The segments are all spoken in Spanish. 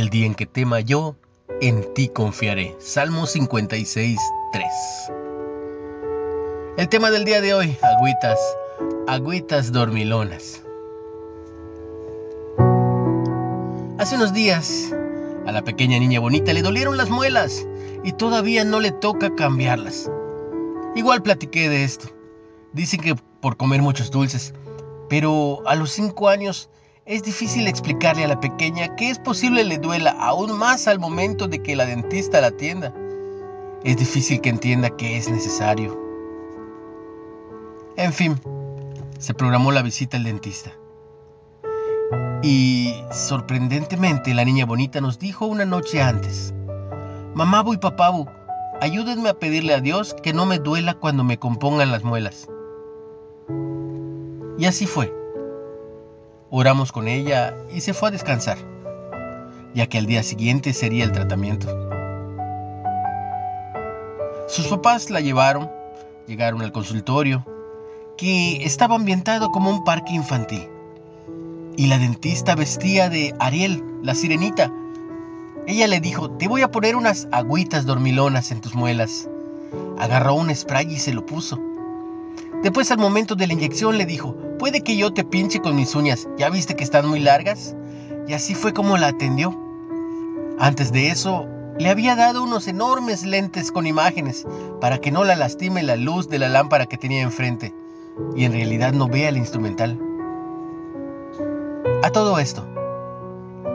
El día en que tema yo, en ti confiaré. Salmo 56, 3. El tema del día de hoy, agüitas, agüitas dormilonas. Hace unos días, a la pequeña niña bonita le dolieron las muelas y todavía no le toca cambiarlas. Igual platiqué de esto. Dicen que por comer muchos dulces, pero a los 5 años es difícil explicarle a la pequeña que es posible le duela aún más al momento de que la dentista la atienda. Es difícil que entienda que es necesario. En fin, se programó la visita al dentista. Y sorprendentemente la niña bonita nos dijo una noche antes, Mamabu y papabu, ayúdenme a pedirle a Dios que no me duela cuando me compongan las muelas. Y así fue. Oramos con ella y se fue a descansar, ya que al día siguiente sería el tratamiento. Sus papás la llevaron, llegaron al consultorio, que estaba ambientado como un parque infantil. Y la dentista vestía de Ariel, la sirenita. Ella le dijo, te voy a poner unas agüitas dormilonas en tus muelas. Agarró un spray y se lo puso. Después al momento de la inyección le dijo, puede que yo te pinche con mis uñas, ¿ya viste que están muy largas? Y así fue como la atendió. Antes de eso, le había dado unos enormes lentes con imágenes para que no la lastime la luz de la lámpara que tenía enfrente y en realidad no vea el instrumental. A todo esto,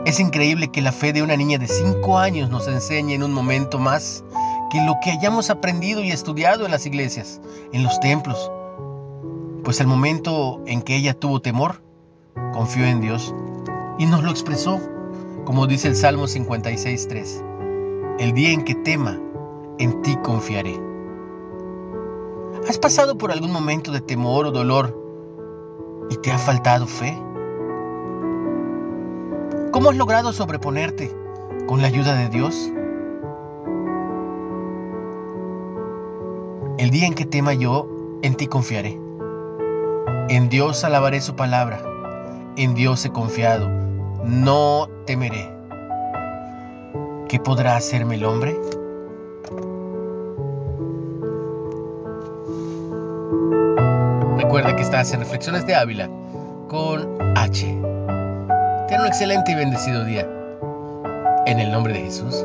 es increíble que la fe de una niña de 5 años nos enseñe en un momento más que lo que hayamos aprendido y estudiado en las iglesias, en los templos, pues el momento en que ella tuvo temor, confió en Dios y nos lo expresó, como dice el Salmo 56.3. El día en que tema, en ti confiaré. ¿Has pasado por algún momento de temor o dolor y te ha faltado fe? ¿Cómo has logrado sobreponerte con la ayuda de Dios? El día en que tema yo, en ti confiaré. En Dios alabaré su palabra. En Dios he confiado. No temeré. ¿Qué podrá hacerme el hombre? Recuerda que estás en Reflexiones de Ávila con H. Ten un excelente y bendecido día. En el nombre de Jesús.